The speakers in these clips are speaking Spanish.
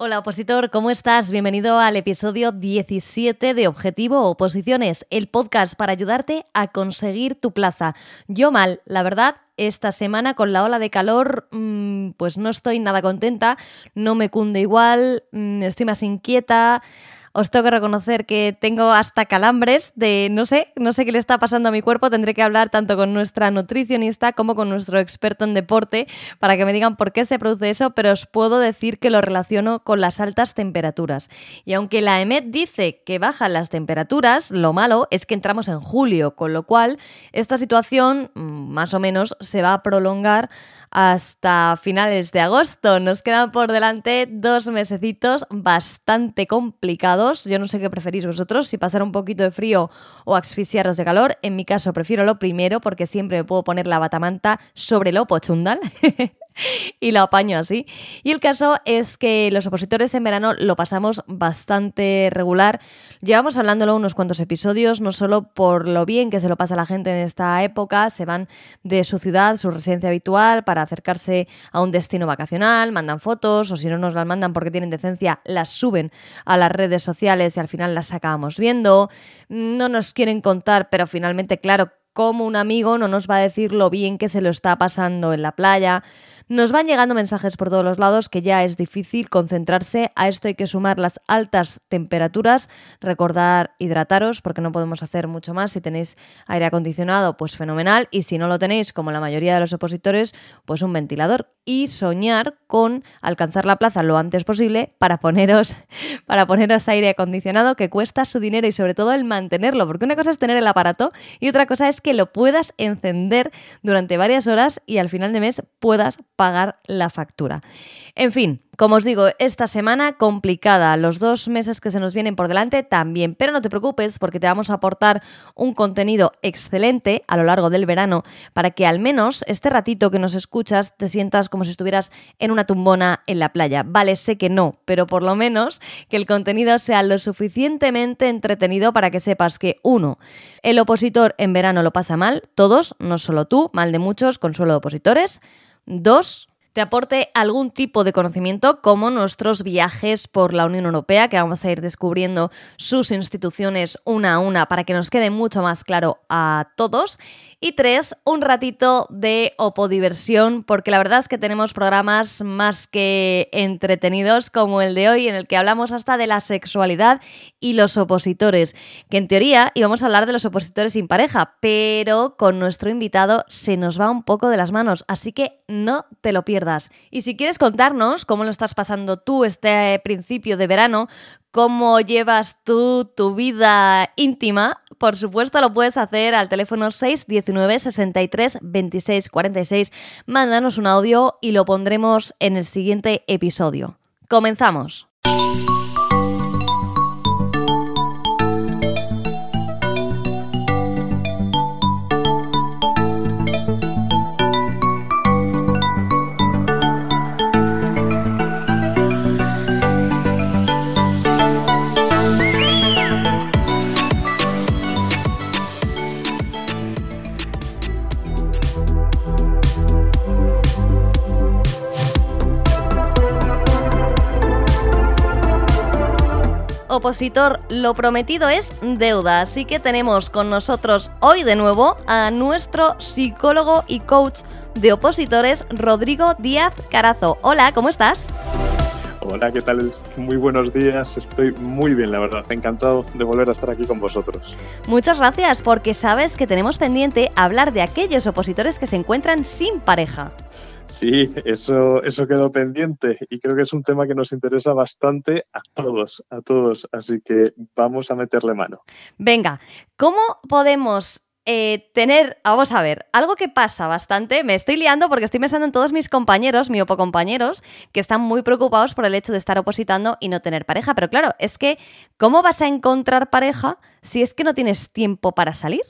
Hola opositor, ¿cómo estás? Bienvenido al episodio 17 de Objetivo Oposiciones, el podcast para ayudarte a conseguir tu plaza. Yo mal, la verdad, esta semana con la ola de calor mmm, pues no estoy nada contenta, no me cunde igual, mmm, estoy más inquieta os tengo que reconocer que tengo hasta calambres de no sé, no sé qué le está pasando a mi cuerpo. Tendré que hablar tanto con nuestra nutricionista como con nuestro experto en deporte para que me digan por qué se produce eso, pero os puedo decir que lo relaciono con las altas temperaturas. Y aunque la EMET dice que bajan las temperaturas, lo malo es que entramos en julio, con lo cual esta situación mm, más o menos se va a prolongar hasta finales de agosto. Nos quedan por delante dos mesecitos bastante complicados. Yo no sé qué preferís vosotros, si pasar un poquito de frío o asfixiaros de calor. En mi caso prefiero lo primero porque siempre me puedo poner la batamanta sobre el pochundal. y lo apaño así. Y el caso es que los opositores en verano lo pasamos bastante regular. Llevamos hablándolo unos cuantos episodios, no solo por lo bien que se lo pasa a la gente en esta época, se van de su ciudad, su residencia habitual, para acercarse a un destino vacacional, mandan fotos, o si no nos las mandan porque tienen decencia, las suben a las redes sociales y al final las acabamos viendo. No nos quieren contar, pero finalmente, claro, como un amigo no nos va a decir lo bien que se lo está pasando en la playa. Nos van llegando mensajes por todos los lados que ya es difícil concentrarse. A esto hay que sumar las altas temperaturas. Recordar hidrataros porque no podemos hacer mucho más. Si tenéis aire acondicionado, pues fenomenal. Y si no lo tenéis, como la mayoría de los opositores, pues un ventilador. Y soñar con alcanzar la plaza lo antes posible para poneros, para poneros aire acondicionado que cuesta su dinero y sobre todo el mantenerlo. Porque una cosa es tener el aparato y otra cosa es que lo puedas encender durante varias horas y al final de mes puedas pagar la factura. En fin, como os digo, esta semana complicada, los dos meses que se nos vienen por delante también, pero no te preocupes porque te vamos a aportar un contenido excelente a lo largo del verano para que al menos este ratito que nos escuchas te sientas como si estuvieras en una tumbona en la playa. Vale, sé que no, pero por lo menos que el contenido sea lo suficientemente entretenido para que sepas que uno, el opositor en verano lo pasa mal, todos, no solo tú, mal de muchos, consuelo de opositores. Dos, te aporte algún tipo de conocimiento como nuestros viajes por la Unión Europea, que vamos a ir descubriendo sus instituciones una a una para que nos quede mucho más claro a todos. Y tres, un ratito de opodiversión, porque la verdad es que tenemos programas más que entretenidos como el de hoy, en el que hablamos hasta de la sexualidad y los opositores, que en teoría íbamos a hablar de los opositores sin pareja, pero con nuestro invitado se nos va un poco de las manos, así que no te lo pierdas. Y si quieres contarnos cómo lo estás pasando tú este principio de verano, cómo llevas tú tu vida íntima, por supuesto lo puedes hacer al teléfono 619 63 26 46. Mándanos un audio y lo pondremos en el siguiente episodio. Comenzamos. Opositor, lo prometido es deuda, así que tenemos con nosotros hoy de nuevo a nuestro psicólogo y coach de opositores, Rodrigo Díaz Carazo. Hola, ¿cómo estás? Hola, ¿qué tal? Muy buenos días. Estoy muy bien, la verdad. Encantado de volver a estar aquí con vosotros. Muchas gracias, porque sabes que tenemos pendiente hablar de aquellos opositores que se encuentran sin pareja. Sí, eso, eso quedó pendiente y creo que es un tema que nos interesa bastante a todos, a todos, así que vamos a meterle mano. Venga, ¿cómo podemos eh, tener, vamos a ver, algo que pasa bastante, me estoy liando porque estoy pensando en todos mis compañeros, mi compañeros, que están muy preocupados por el hecho de estar opositando y no tener pareja, pero claro, es que, ¿cómo vas a encontrar pareja si es que no tienes tiempo para salir?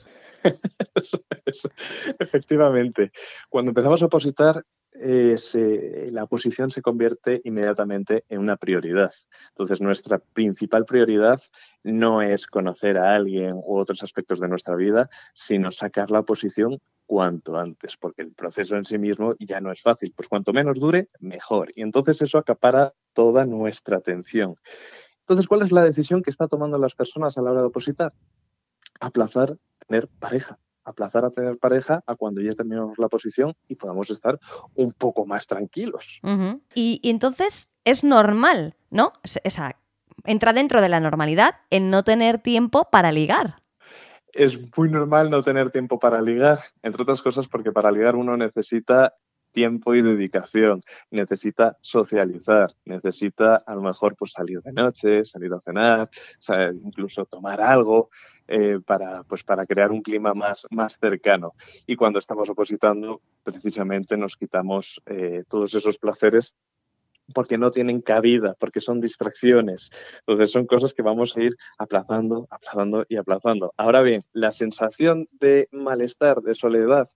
Efectivamente, cuando empezamos a opositar la oposición se convierte inmediatamente en una prioridad. Entonces, nuestra principal prioridad no es conocer a alguien u otros aspectos de nuestra vida, sino sacar la oposición cuanto antes, porque el proceso en sí mismo ya no es fácil. Pues cuanto menos dure, mejor. Y entonces eso acapara toda nuestra atención. Entonces, ¿cuál es la decisión que está tomando las personas a la hora de opositar? Aplazar tener pareja aplazar a tener pareja a cuando ya terminemos la posición y podamos estar un poco más tranquilos. y, entonces es normal, ¿no? Esa, entra dentro de la normalidad en no tener tiempo para ligar. Es muy normal no tener tiempo para ligar, entre otras cosas porque para ligar uno necesita tiempo y dedicación, necesita socializar, necesita a lo mejor pues salir de noche, salir a cenar, incluso tomar algo eh, para, pues, para crear un clima más, más cercano. Y cuando estamos opositando, precisamente nos quitamos eh, todos esos placeres porque no tienen cabida, porque son distracciones. Entonces son cosas que vamos a ir aplazando, aplazando y aplazando. Ahora bien, la sensación de malestar, de soledad,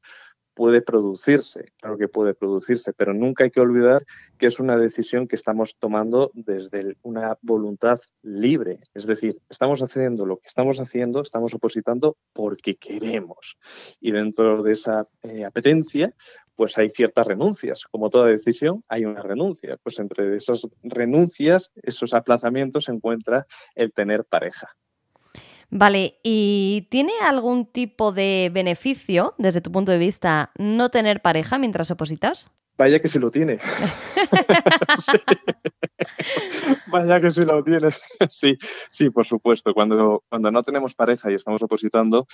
puede producirse, claro que puede producirse, pero nunca hay que olvidar que es una decisión que estamos tomando desde una voluntad libre. Es decir, estamos haciendo lo que estamos haciendo, estamos opositando porque queremos. Y dentro de esa eh, apetencia, pues hay ciertas renuncias. Como toda decisión, hay una renuncia. Pues entre esas renuncias, esos aplazamientos, se encuentra el tener pareja. Vale, ¿y tiene algún tipo de beneficio, desde tu punto de vista, no tener pareja mientras opositas? Vaya que sí lo tiene. Vaya que sí lo tiene. sí, sí, por supuesto. Cuando, cuando no tenemos pareja y estamos opositando,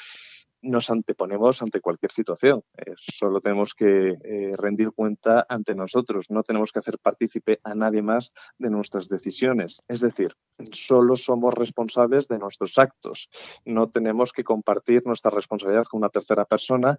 nos anteponemos ante cualquier situación. Eh, solo tenemos que eh, rendir cuenta ante nosotros, no tenemos que hacer partícipe a nadie más de nuestras decisiones. Es decir, solo somos responsables de nuestros actos. No tenemos que compartir nuestra responsabilidad con una tercera persona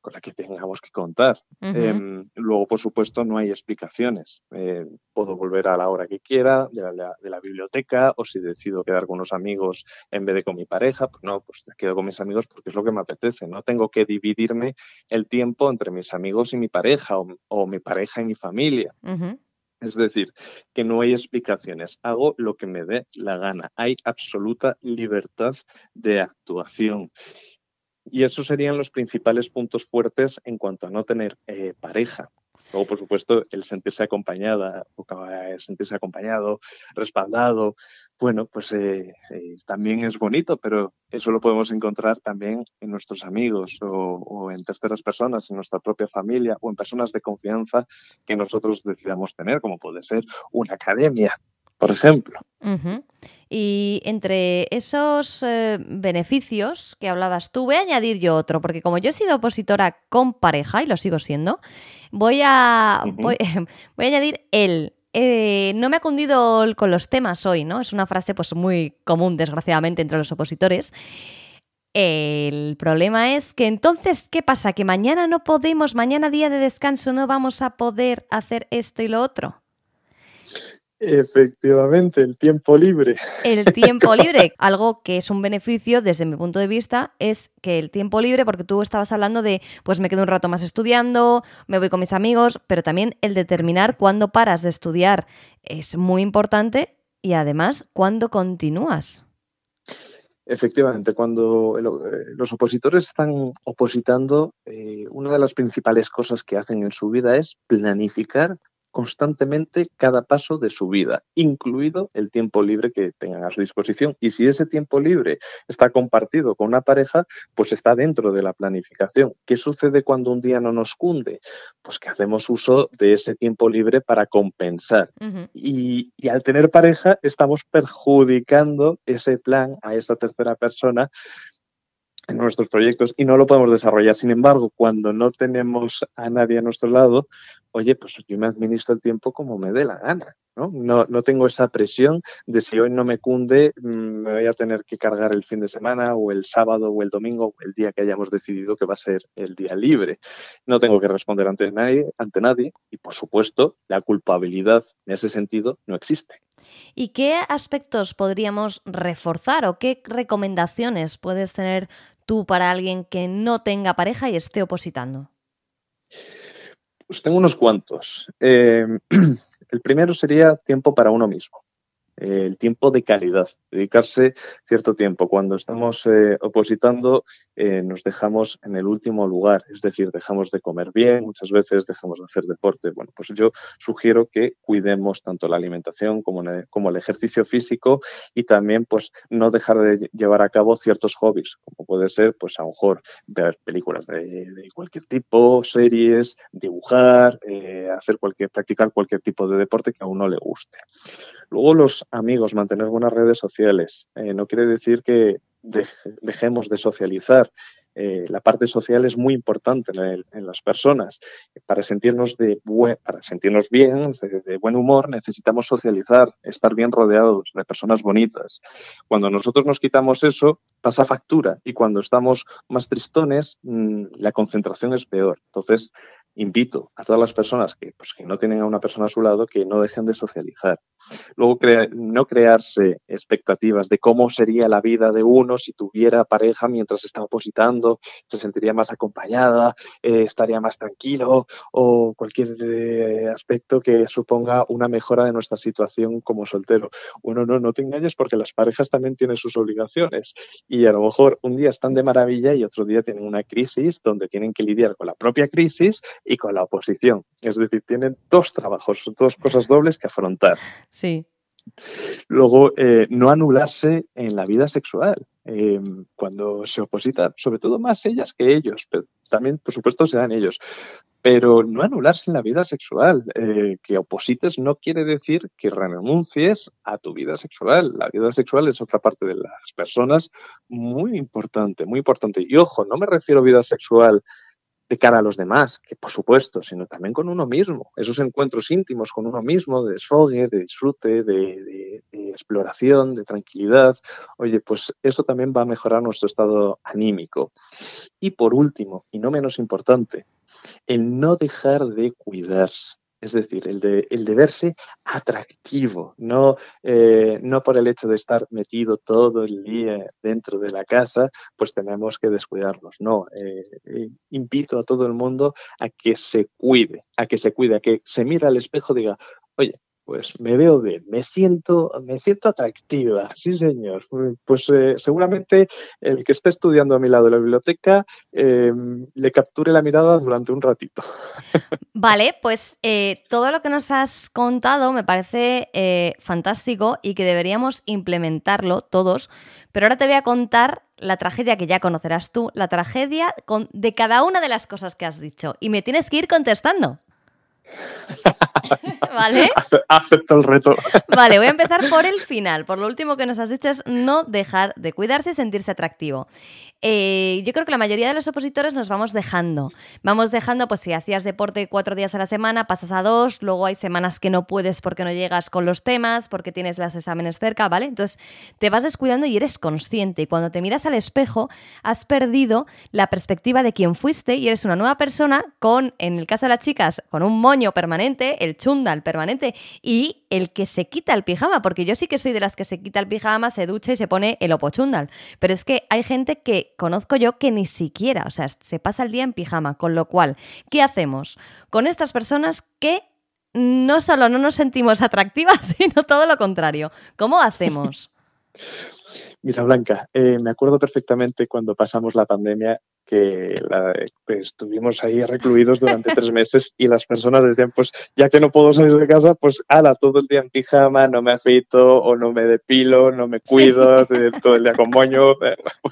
con la que tengamos que contar. Em, luego, por supuesto, no hay explicaciones. Eh, puedo volver a la hora que quiera de la, de la, biblioteca o si decido quedar con unos amigos en vez de con mi pareja, pues no, pues quedo con mis amigos porque es lo que me apetece. No tengo que dividirme el tiempo entre mis amigos y mi pareja o, mi pareja y mi familia. Es decir, que no hay explicaciones, hago lo que me dé la gana, hay absoluta libertad de actuación. Y esos serían los principales puntos fuertes en cuanto a no tener eh, pareja. Luego, por supuesto, el sentirse acompañada, el sentirse acompañado, respaldado, bueno, pues eh, eh, también es bonito, pero eso lo podemos encontrar también en nuestros amigos o, en terceras personas, en nuestra propia familia o en personas de confianza que nosotros decidamos tener, como puede ser una academia, por ejemplo. Y entre esos eh, beneficios que hablabas tú, voy a añadir yo otro, porque como yo he sido opositora con pareja y lo sigo siendo, voy a, voy, a añadir el eh, no me ha cundido con los temas hoy, ¿no? Es una frase pues muy común, desgraciadamente, entre los opositores. El problema es que entonces, ¿qué pasa? ¿Que mañana no podemos, mañana día de descanso, no vamos a poder hacer esto y lo otro? Efectivamente, el tiempo libre. El tiempo libre, algo que es un beneficio desde mi punto de vista, es que el tiempo libre, porque tú estabas hablando de, pues me quedo un rato más estudiando, me voy con mis amigos, pero también el determinar cuándo paras de estudiar es muy importante y además cuándo continúas. Efectivamente, cuando eh, los opositores están opositando, eh, una de las principales cosas que hacen en su vida es planificar constantemente cada paso de su vida, incluido el tiempo libre que tengan a su disposición. Y si ese tiempo libre está compartido con una pareja, pues está dentro de la planificación. ¿Qué sucede cuando un día no nos cunde? Pues que hacemos uso de ese tiempo libre para compensar. y, y al tener pareja, estamos perjudicando ese plan a esa tercera persona en nuestros proyectos y no lo podemos desarrollar. Sin embargo, cuando no tenemos a nadie a nuestro lado, oye, pues yo me administro el tiempo como me dé la gana. ¿No? No, no tengo esa presión de si hoy no me cunde, mm, me voy a tener que cargar el fin de semana o el sábado o el domingo o el día que hayamos decidido que va a ser el día libre. No tengo que responder ante nadie, ante nadie y, por supuesto, la culpabilidad en ese sentido no existe. ¿Y qué aspectos podríamos reforzar o qué recomendaciones puedes tener tú para alguien que no tenga pareja y esté opositando? Pues tengo unos cuantos. Eh, el primero sería tiempo para uno mismo el tiempo de calidad, dedicarse cierto tiempo. Cuando estamos eh, opositando, eh, nos dejamos en el último lugar, es decir, dejamos de comer bien, muchas veces dejamos de hacer deporte. Bueno, pues yo sugiero que cuidemos tanto la alimentación como, el ejercicio físico y también pues no dejar de llevar a cabo ciertos hobbies, como puede ser pues a lo mejor ver películas de, cualquier tipo, series, dibujar, eh, hacer cualquier, practicar cualquier tipo de deporte que a uno le guste. Luego los amigos, mantener buenas redes sociales. Eh, no quiere decir que dejemos de socializar. Eh, la parte social es muy importante en, las personas. Para sentirnos, de para sentirnos bien, de, buen humor, necesitamos socializar, estar bien rodeados de personas bonitas. Cuando nosotros nos quitamos eso, pasa factura y cuando estamos más tristones, mm, la concentración es peor. Entonces, invito a todas las personas que, pues, que no tienen a una persona a su lado que no dejen de socializar. Luego, no crearse expectativas de cómo sería la vida de uno si tuviera pareja mientras está opositando, se sentiría más acompañada, eh, estaría más tranquilo o cualquier eh, aspecto que suponga una mejora de nuestra situación como soltero. Bueno, no, no te engañes porque las parejas también tienen sus obligaciones y a lo mejor un día están de maravilla y otro día tienen una crisis donde tienen que lidiar con la propia crisis y con la oposición. Es decir, tienen dos trabajos, dos cosas dobles que afrontar. Sí. Luego, eh, no anularse en la vida sexual. Eh, cuando se oposita, sobre todo más ellas que ellos, pero también, por supuesto, se dan ellos. Pero no anularse en la vida sexual. Eh, que oposites no quiere decir que renuncies a tu vida sexual. La vida sexual es otra parte de las personas muy importante, muy importante. Y ojo, no me refiero a vida sexual de cara a los demás, que por supuesto, sino también con uno mismo. Esos encuentros íntimos con uno mismo, de desfogue, de disfrute, de, exploración, de tranquilidad. Oye, pues eso también va a mejorar nuestro estado anímico. Y por último, y no menos importante, el no dejar de cuidarse. Es decir, el de, verse atractivo, no, eh, no por el hecho de estar metido todo el día dentro de la casa, pues tenemos que descuidarnos. No, eh, eh, invito a todo el mundo a que se cuide, a que se cuide, a que se mire al espejo y diga, oye, pues me veo bien, me siento, me siento atractiva, sí señor. Pues eh, seguramente el que esté estudiando a mi lado en la biblioteca em, le capture la mirada durante un ratito. Vale, pues eh, todo lo que nos has contado me parece eh, fantástico y que deberíamos implementarlo todos, pero ahora te voy a contar la tragedia que ya conocerás tú, la tragedia de cada una de las cosas que has dicho y me tienes que ir contestando. ¿Vale? Acepto el reto. Vale, voy a empezar por el final. Por lo último que nos has dicho es no dejar de cuidarse y sentirse atractivo. Eh, yo creo que la mayoría de los opositores nos vamos dejando. Vamos dejando, pues si hacías deporte cuatro días a la semana, pasas a dos, luego hay semanas que no puedes porque no llegas con los temas, porque tienes los exámenes cerca, ¿vale? Entonces te vas descuidando y eres consciente. Y cuando te miras al espejo, has perdido la perspectiva de quién fuiste y eres una nueva persona con, en el caso de las chicas, con un moño permanente, el chundal permanente y el que se quita el pijama, porque yo sí que soy de las que se quita el pijama, se ducha y se pone el opochundal. Pero es que hay gente que conozco yo que ni siquiera, o sea, se pasa el día en pijama, con lo cual, ¿qué hacemos con estas personas que no solo no nos sentimos atractivas, sino todo lo contrario? ¿Cómo hacemos? Mira, Blanca, eh, me acuerdo perfectamente cuando pasamos la pandemia que pues, estuvimos ahí recluidos durante tres meses y las personas decían, pues ya que no puedo salir de casa, pues ala, todo el día en pijama, no me afeito o no me depilo, no me cuido, todo el día con moño.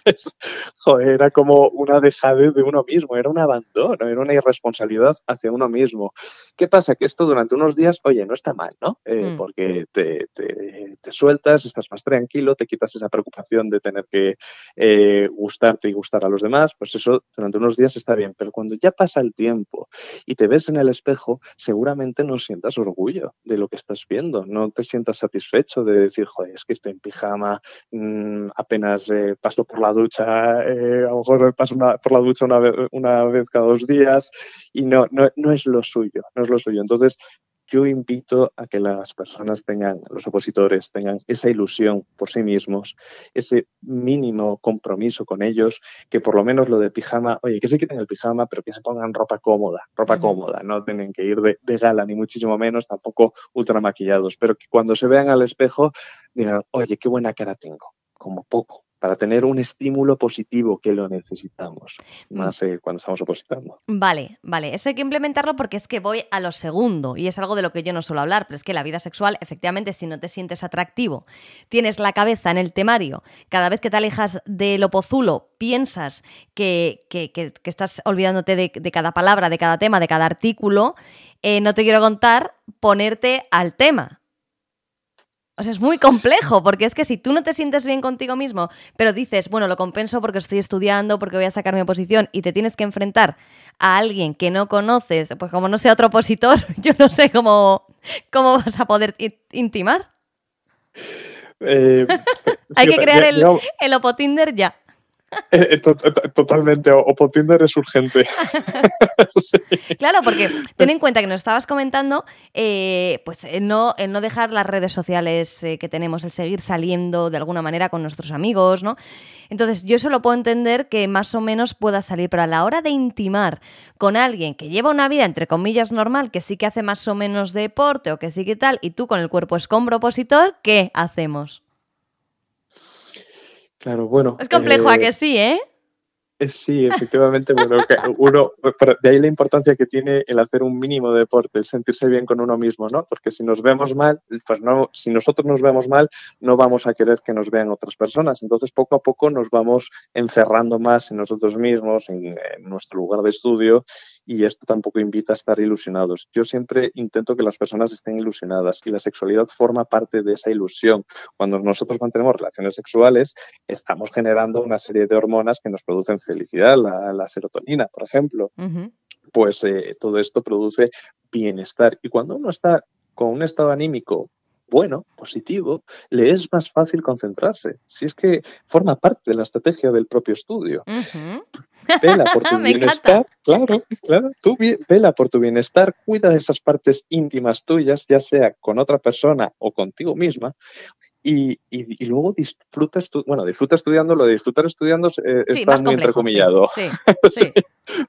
Pues, joder, era como una dejadez de uno mismo, era un abandono, era una irresponsabilidad hacia uno mismo. ¿Qué pasa? Que esto durante unos días, oye, no está mal, ¿no? Eh, mm. Porque te, te, te, sueltas, estás más tranquilo, te quitas esa preocupación de tener que eh, gustarte y gustar a los demás, pues durante unos días está bien, pero cuando ya pasa el tiempo y te ves en el espejo, seguramente no sientas orgullo de lo que estás viendo, no te sientas satisfecho de decir, joder, es que estoy en pijama, mm, apenas eh, paso por la ducha, eh, a lo mejor paso por la ducha una vez, una vez cada dos días y no, no, no es lo suyo, no es lo suyo. Entonces, yo invito a que las personas tengan, los opositores, tengan esa ilusión por sí mismos, ese mínimo compromiso con ellos, que por lo menos lo de pijama, oye, que se quiten el pijama, pero que se pongan ropa cómoda, ropa cómoda, no tienen que ir de, de, gala, ni muchísimo menos, tampoco ultra maquillados, pero que cuando se vean al espejo digan, oye, qué buena cara tengo, como poco para tener un estímulo positivo que lo necesitamos, mm. más eh, cuando estamos opositando. Vale, vale, eso hay que implementarlo porque es que voy a lo segundo y es algo de lo que yo no suelo hablar, pero es que la vida sexual, efectivamente, si no te sientes atractivo, tienes la cabeza en el temario, cada vez que te alejas del opozulo piensas que, estás olvidándote de, cada palabra, de cada tema, de cada artículo, eh, no te quiero contar ponerte al tema. O sea, es muy complejo, porque es que si tú no te sientes bien contigo mismo, pero dices, bueno, lo compenso porque estoy estudiando, porque voy a sacar mi oposición, y te tienes que enfrentar a alguien que no conoces, pues como no sea otro opositor, yo no sé cómo, cómo vas a poder intimar. Eh, Hay que crear el, el Opotinder ya. Eh, eh, totalmente, o Tinder es urgente. Claro, porque ten en cuenta que nos estabas comentando, eh, pues el no, el no dejar las redes sociales que tenemos, el seguir saliendo de alguna manera con nuestros amigos, ¿no? Entonces, yo solo puedo entender que más o menos pueda salir, pero a la hora de intimar con alguien que lleva una vida, entre comillas, normal, que sí que hace más o menos deporte o que sí que tal, y tú con el cuerpo escombro opositor, ¿qué hacemos? Claro, bueno. Es complejo, ¿a que sí, eh? Sí, efectivamente, bueno, uno, de ahí la importancia que tiene el hacer un mínimo de deporte, el sentirse bien con uno mismo, ¿no? Porque si nos vemos mal, pues no, si nosotros nos vemos mal, no vamos a querer que nos vean otras personas. Entonces, poco a poco nos vamos encerrando más en nosotros mismos, en, nuestro lugar de estudio, y esto tampoco invita a estar ilusionados. Yo siempre intento que las personas estén ilusionadas y la sexualidad forma parte de esa ilusión. Cuando nosotros mantenemos relaciones sexuales, estamos generando una serie de hormonas que nos producen felicidad, la, serotonina, por ejemplo. Pues eh, todo esto produce bienestar. Y cuando uno está con un estado anímico bueno, positivo, le es más fácil concentrarse. Si es que forma parte de la estrategia del propio estudio. Vela por tu bienestar, claro, claro. Tú vela por tu bienestar, cuida de esas partes íntimas tuyas, ya sea con otra persona o contigo misma, y, y, luego disfrutas, bueno, disfruta estudiando, lo de disfrutar estudiando eh, está muy entrecomillado. Sí,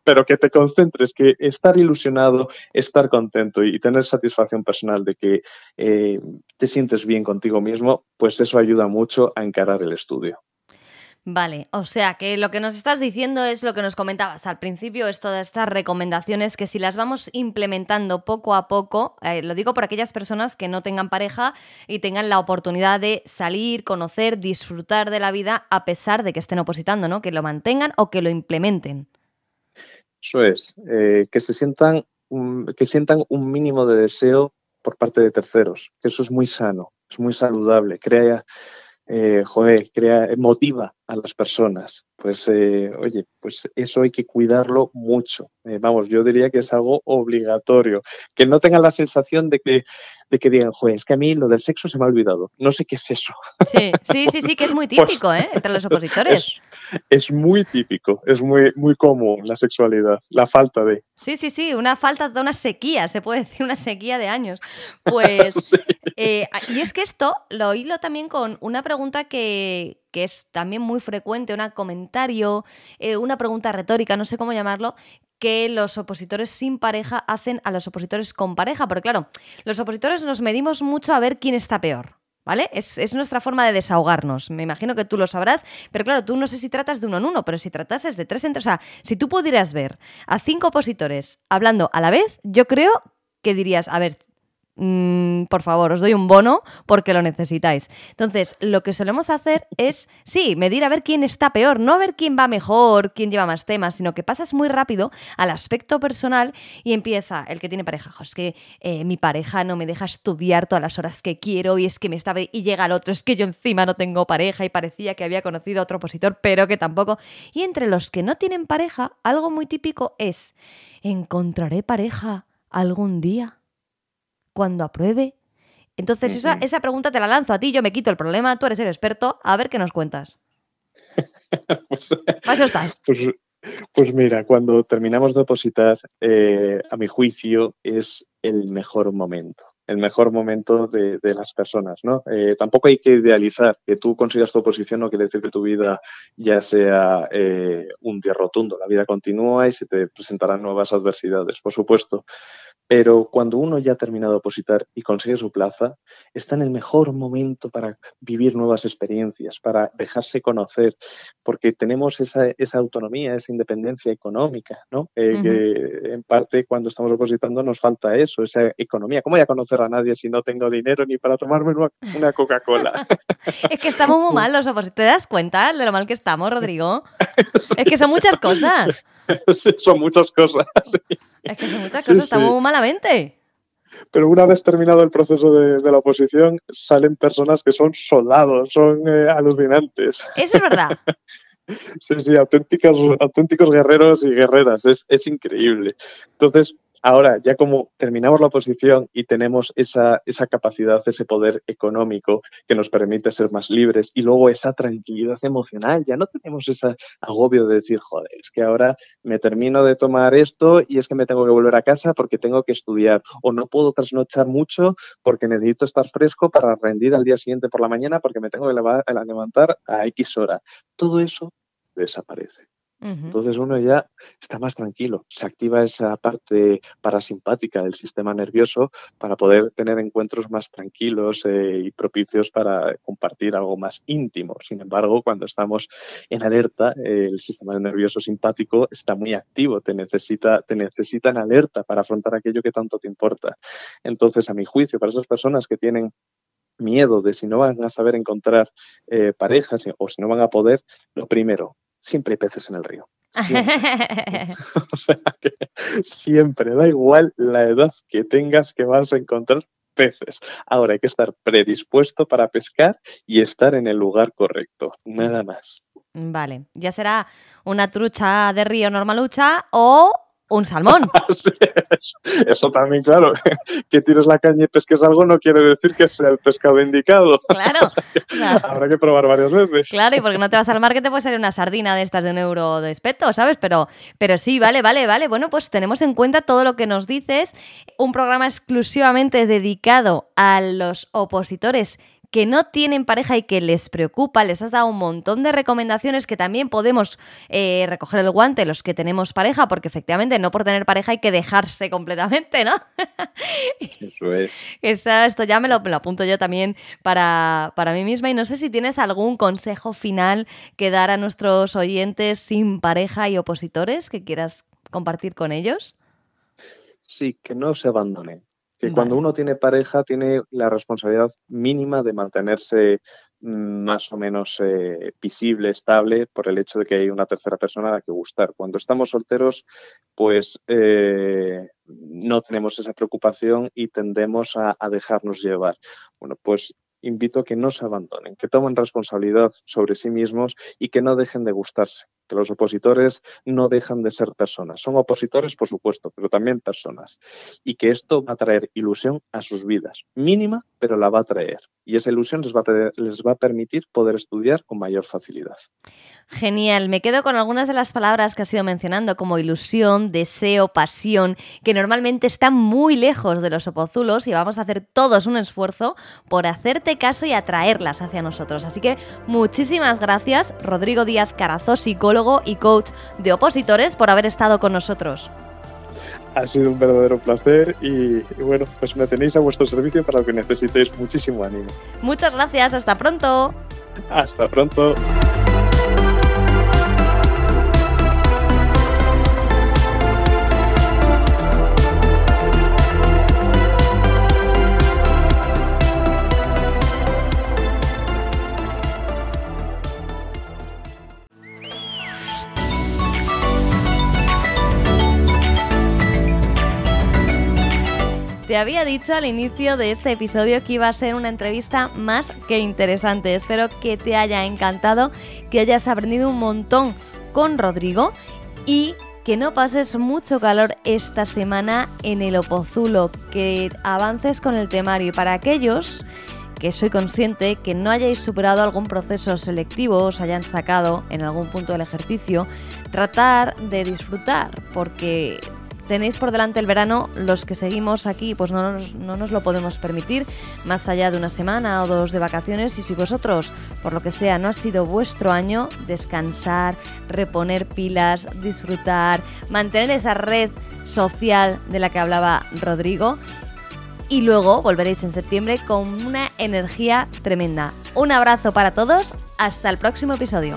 Pero que te concentres, que estar ilusionado, estar contento y tener satisfacción personal de que eh, te sientes bien contigo mismo, pues eso ayuda mucho a encarar el estudio. Vale, o sea que lo que nos estás diciendo es lo que nos comentabas al principio, es todas estas recomendaciones que si las vamos implementando poco a poco, eh, lo digo por aquellas personas que no tengan pareja y tengan la oportunidad de salir, conocer, disfrutar de la vida a pesar de que estén opositando, ¿no? Que lo mantengan o que lo implementen. Eso es, eh, que se sientan, que sientan un mínimo de deseo por parte de terceros, que eso es muy sano, es muy saludable, crea eh, joder, crea, motiva a las personas. Pues, eh, oye, pues eso hay que cuidarlo mucho. Eh, vamos, yo diría que es algo obligatorio. Que no tengan la sensación de que, de que digan, joder, es que a mí lo del sexo se me ha olvidado. No sé qué es eso. Sí, sí, sí, sí que es muy pues típico, ¿eh? Entre los opositores. Es, muy típico, es muy, muy común la sexualidad, la falta de. Sí, sí, sí, una falta de una sequía, se puede decir una sequía de años. Pues, eh, y es que esto lo hilo también con una pregunta que, que es también muy frecuente, un comentario, eh, una pregunta retórica, no sé cómo llamarlo, que los opositores sin pareja hacen a los opositores con pareja. Porque claro, los opositores nos medimos mucho a ver quién está peor. ¿Vale? Es, nuestra forma de desahogarnos. Me imagino que tú lo sabrás, pero claro, tú no sé si tratas de uno en uno, pero si tratases de tres en tres, o sea, si tú pudieras ver a cinco opositores hablando a la vez, yo creo que dirías, a ver, Mm, por favor, os doy un bono porque lo necesitáis. Entonces, lo que solemos hacer es, sí, medir a ver quién está peor, no a ver quién va mejor, quién lleva más temas, sino que pasas muy rápido al aspecto personal y empieza el que tiene pareja. es que eh, mi pareja no me deja estudiar todas las horas que quiero y es que me está... Y llega el otro, es que yo encima no tengo pareja y parecía que había conocido a otro opositor, pero que tampoco. Y entre los que no tienen pareja, algo muy típico es, ¿encontraré pareja algún día? Cuando apruebe? Entonces, esa, esa, pregunta te la lanzo a ti, yo me quito el problema, tú eres el experto, a ver qué nos cuentas. pues, pues, pues, mira, cuando terminamos de opositar, eh, a mi juicio, es el mejor momento el mejor momento de, las personas, ¿no? Eh, tampoco hay que idealizar que tú consigas tu oposición, no quiere decir que tu vida ya sea eh, un día rotundo. La vida continúa y se te presentarán nuevas adversidades, por supuesto. Pero cuando uno ya ha terminado de opositar y consigue su plaza, está en el mejor momento para vivir nuevas experiencias, para dejarse conocer, porque tenemos esa, autonomía, esa independencia económica, ¿no? Eh, que en parte cuando estamos opositando nos falta eso, esa economía. ¿Cómo voy a conocer a nadie si no tengo dinero ni para tomarme una, Coca-Cola? es que estamos muy mal los opositores. ¿Te das cuenta de lo mal que estamos, Rodrigo? es que son muchas cosas. son muchas cosas. Es que son muchas cosas, estamos muy malamente. Pero una vez terminado el proceso de, la oposición, salen personas que son soldados, son eh, alucinantes. Eso es verdad. sí, sí, auténticos, auténticos guerreros y guerreras, es, es increíble. Entonces, Ahora, ya como terminamos la oposición y tenemos esa, esa capacidad, ese poder económico que nos permite ser más libres y luego esa tranquilidad emocional, ya no tenemos ese agobio de decir, joder, es que ahora me termino de tomar esto y es que me tengo que volver a casa porque tengo que estudiar o no puedo trasnochar mucho porque necesito estar fresco para rendir al día siguiente por la mañana porque me tengo que levantar a X hora. Todo eso desaparece. Entonces uno ya está más tranquilo, se activa esa parte parasimpática del sistema nervioso para poder tener encuentros más tranquilos eh, y propicios para compartir algo más íntimo. Sin embargo, cuando estamos en alerta, el sistema nervioso simpático está muy activo, te necesita, te necesita en alerta para afrontar aquello que tanto te importa. Entonces, a mi juicio, para esas personas que tienen miedo de si no van a saber encontrar eh, parejas o si no van a poder, lo primero, siempre hay peces en el río. o sea que siempre, da igual la edad que tengas que vas a encontrar peces. Ahora hay que estar predispuesto para pescar y estar en el lugar correcto, nada más. Vale, ya será una trucha de río normalucha o un salmón. eso, también, claro. Que tires la caña y pesques algo no quiere decir que sea el pescado indicado. Claro. Habrá que probar varias veces. Claro, y porque no te vas al mar que te puede salir una sardina de estas de un euro de espeto, ¿sabes? Pero, pero sí, vale, vale, vale. Bueno, pues tenemos en cuenta todo lo que nos dices. Un programa exclusivamente dedicado a los opositores que no tienen pareja y que les preocupa, les has dado un montón de recomendaciones que también podemos eh, recoger el guante los que tenemos pareja, porque efectivamente no por tener pareja hay que dejarse completamente, ¿no? Eso es. esto ya me lo, apunto yo también para, para mí misma y no sé si tienes algún consejo final que dar a nuestros oyentes sin pareja y opositores que quieras compartir con ellos. Sí, que no se abandonen que cuando uno tiene pareja tiene la responsabilidad mínima de mantenerse mm, más o menos eh, visible, estable, por el hecho de que hay una tercera persona a la que gustar. Cuando estamos solteros, pues eh, no tenemos esa preocupación y tendemos a, a dejarnos llevar. Bueno, pues invito a que no se abandonen, que tomen responsabilidad sobre sí mismos y que no dejen de gustarse que los opositores no dejan de ser personas. Son opositores, por supuesto, pero también personas. Y que esto va a traer ilusión a sus vidas. Mínima, pero la va a traer. Y esa ilusión les va a, les va a permitir poder estudiar con mayor facilidad. Genial, me quedo con algunas de las palabras que has ido mencionando, como ilusión, deseo, pasión, que normalmente están muy lejos de los opozulos y vamos a hacer todos un esfuerzo por hacerte caso y atraerlas hacia nosotros. Así que muchísimas gracias, Rodrigo Díaz Carazo, psicólogo y coach de opositores, por haber estado con nosotros. Ha sido un verdadero placer y, y, bueno, pues me tenéis a vuestro servicio para lo que necesitéis. Muchísimo ánimo. Muchas gracias, hasta pronto. Hasta pronto. Te había dicho al inicio de este episodio que iba a ser una entrevista más que interesante. Espero que te haya encantado, que hayas aprendido un montón con Rodrigo y que no pases mucho calor esta semana en el Opozulo, que avances con el temario. Y para aquellos que soy consciente que no hayáis superado algún proceso selectivo, os hayan sacado en algún punto del ejercicio, tratar de disfrutar, porque tenéis por delante el verano, los que seguimos aquí, pues no nos, no nos lo podemos permitir, más allá de una semana o dos de vacaciones. Y si vosotros, por lo que sea, no ha sido vuestro año, descansar, reponer pilas, disfrutar, mantener esa red social de la que hablaba Rodrigo. Y luego volveréis en septiembre con una energía tremenda. Un abrazo para todos, hasta el próximo episodio.